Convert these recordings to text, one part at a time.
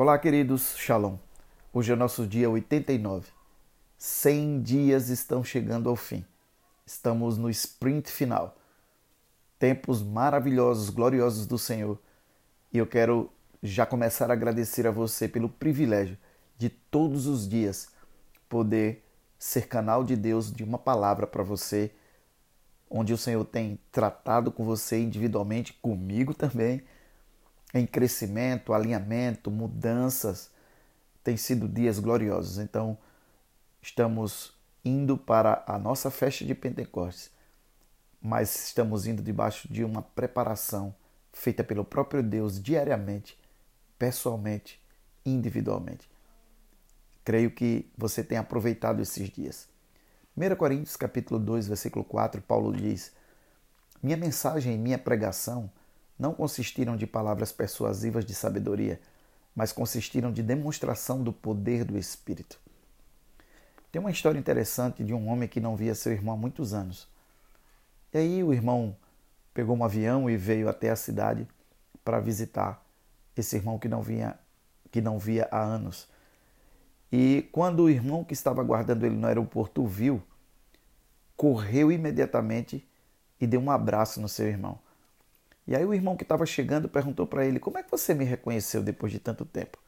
Olá, queridos, Shalom. Hoje é nosso dia 89. 100 dias estão chegando ao fim. Estamos no sprint final. Tempos maravilhosos, gloriosos do Senhor. E eu quero já começar a agradecer a você pelo privilégio de todos os dias poder ser canal de Deus de uma palavra para você, onde o Senhor tem tratado com você individualmente, comigo também em crescimento, alinhamento, mudanças. Tem sido dias gloriosos. Então, estamos indo para a nossa festa de Pentecostes, mas estamos indo debaixo de uma preparação feita pelo próprio Deus diariamente, pessoalmente, individualmente. Creio que você tem aproveitado esses dias. 1 Coríntios capítulo 2, versículo 4, Paulo diz: Minha mensagem e minha pregação não consistiram de palavras persuasivas de sabedoria, mas consistiram de demonstração do poder do Espírito. Tem uma história interessante de um homem que não via seu irmão há muitos anos. E aí o irmão pegou um avião e veio até a cidade para visitar esse irmão que não via que não via há anos. E quando o irmão que estava aguardando ele no aeroporto viu, correu imediatamente e deu um abraço no seu irmão. E aí o irmão que estava chegando perguntou para ele: Como é que você me reconheceu depois de tanto tempo?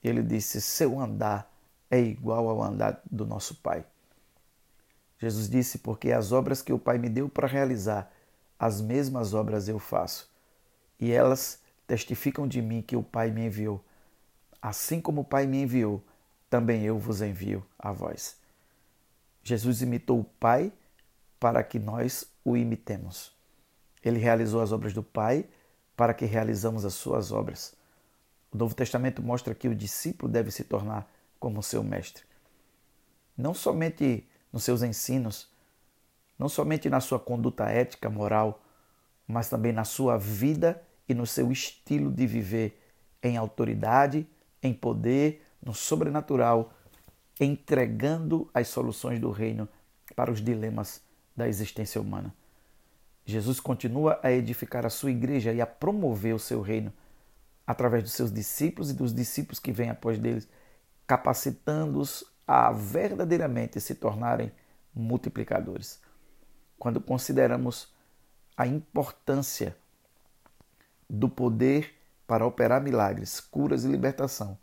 Ele disse: Seu andar é igual ao andar do nosso Pai. Jesus disse: Porque as obras que o Pai me deu para realizar, as mesmas obras eu faço. E elas testificam de mim que o Pai me enviou. Assim como o Pai me enviou, também eu vos envio a vós. Jesus imitou o Pai para que nós o imitemos. Ele realizou as obras do Pai para que realizamos as suas obras. O Novo Testamento mostra que o discípulo deve se tornar como seu mestre. Não somente nos seus ensinos, não somente na sua conduta ética, moral, mas também na sua vida e no seu estilo de viver em autoridade, em poder, no sobrenatural, entregando as soluções do reino para os dilemas da existência humana. Jesus continua a edificar a sua igreja e a promover o seu reino através dos seus discípulos e dos discípulos que vêm após deles, capacitando-os a verdadeiramente se tornarem multiplicadores. Quando consideramos a importância do poder para operar milagres, curas e libertação,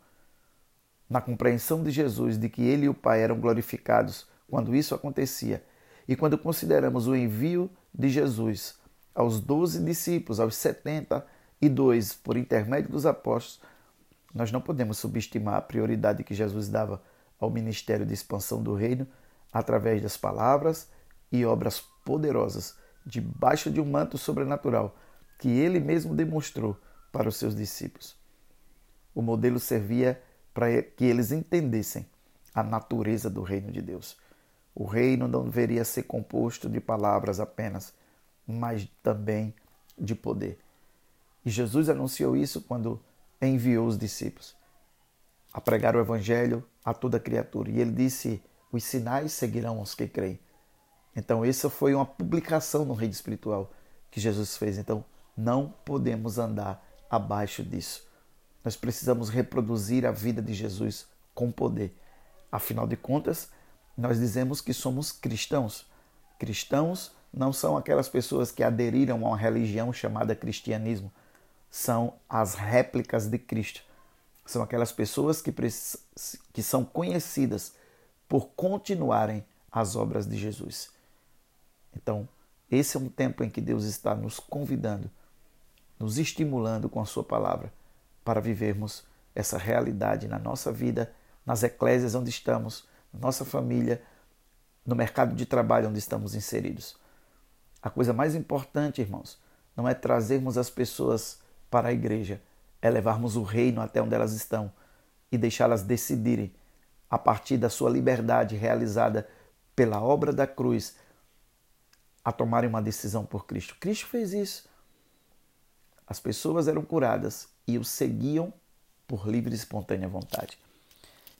na compreensão de Jesus de que ele e o Pai eram glorificados quando isso acontecia, e quando consideramos o envio de Jesus aos doze discípulos, aos setenta e dois, por intermédio dos apóstolos, nós não podemos subestimar a prioridade que Jesus dava ao ministério de expansão do reino através das palavras e obras poderosas debaixo de um manto sobrenatural que ele mesmo demonstrou para os seus discípulos. O modelo servia para que eles entendessem a natureza do reino de Deus. O reino não deveria ser composto de palavras apenas, mas também de poder. E Jesus anunciou isso quando enviou os discípulos a pregar o evangelho a toda criatura. E ele disse: Os sinais seguirão os que creem. Então, essa foi uma publicação no reino espiritual que Jesus fez. Então, não podemos andar abaixo disso. Nós precisamos reproduzir a vida de Jesus com poder. Afinal de contas, nós dizemos que somos cristãos. Cristãos não são aquelas pessoas que aderiram a uma religião chamada cristianismo, são as réplicas de Cristo. São aquelas pessoas que, que são conhecidas por continuarem as obras de Jesus. Então, esse é um tempo em que Deus está nos convidando, nos estimulando com a Sua palavra para vivermos essa realidade na nossa vida, nas eclésias onde estamos, nossa família, no mercado de trabalho onde estamos inseridos. A coisa mais importante, irmãos, não é trazermos as pessoas para a igreja, é levarmos o reino até onde elas estão e deixá-las decidirem, a partir da sua liberdade realizada pela obra da cruz, a tomarem uma decisão por Cristo. Cristo fez isso. As pessoas eram curadas e o seguiam por livre e espontânea vontade.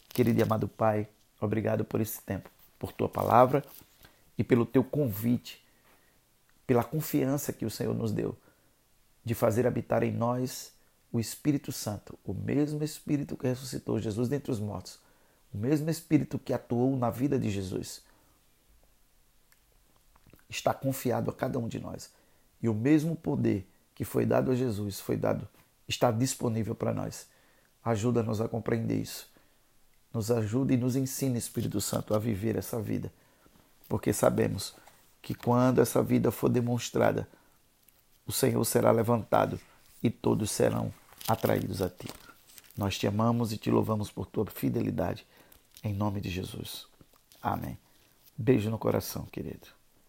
Querido e amado Pai, Obrigado por esse tempo, por tua palavra e pelo teu convite, pela confiança que o Senhor nos deu de fazer habitar em nós o Espírito Santo, o mesmo Espírito que ressuscitou Jesus dentre os mortos, o mesmo Espírito que atuou na vida de Jesus, está confiado a cada um de nós. E o mesmo poder que foi dado a Jesus foi dado, está disponível para nós. Ajuda-nos a compreender isso. Nos ajude e nos ensine, Espírito Santo, a viver essa vida. Porque sabemos que quando essa vida for demonstrada, o Senhor será levantado e todos serão atraídos a ti. Nós te amamos e te louvamos por tua fidelidade. Em nome de Jesus. Amém. Beijo no coração, querido.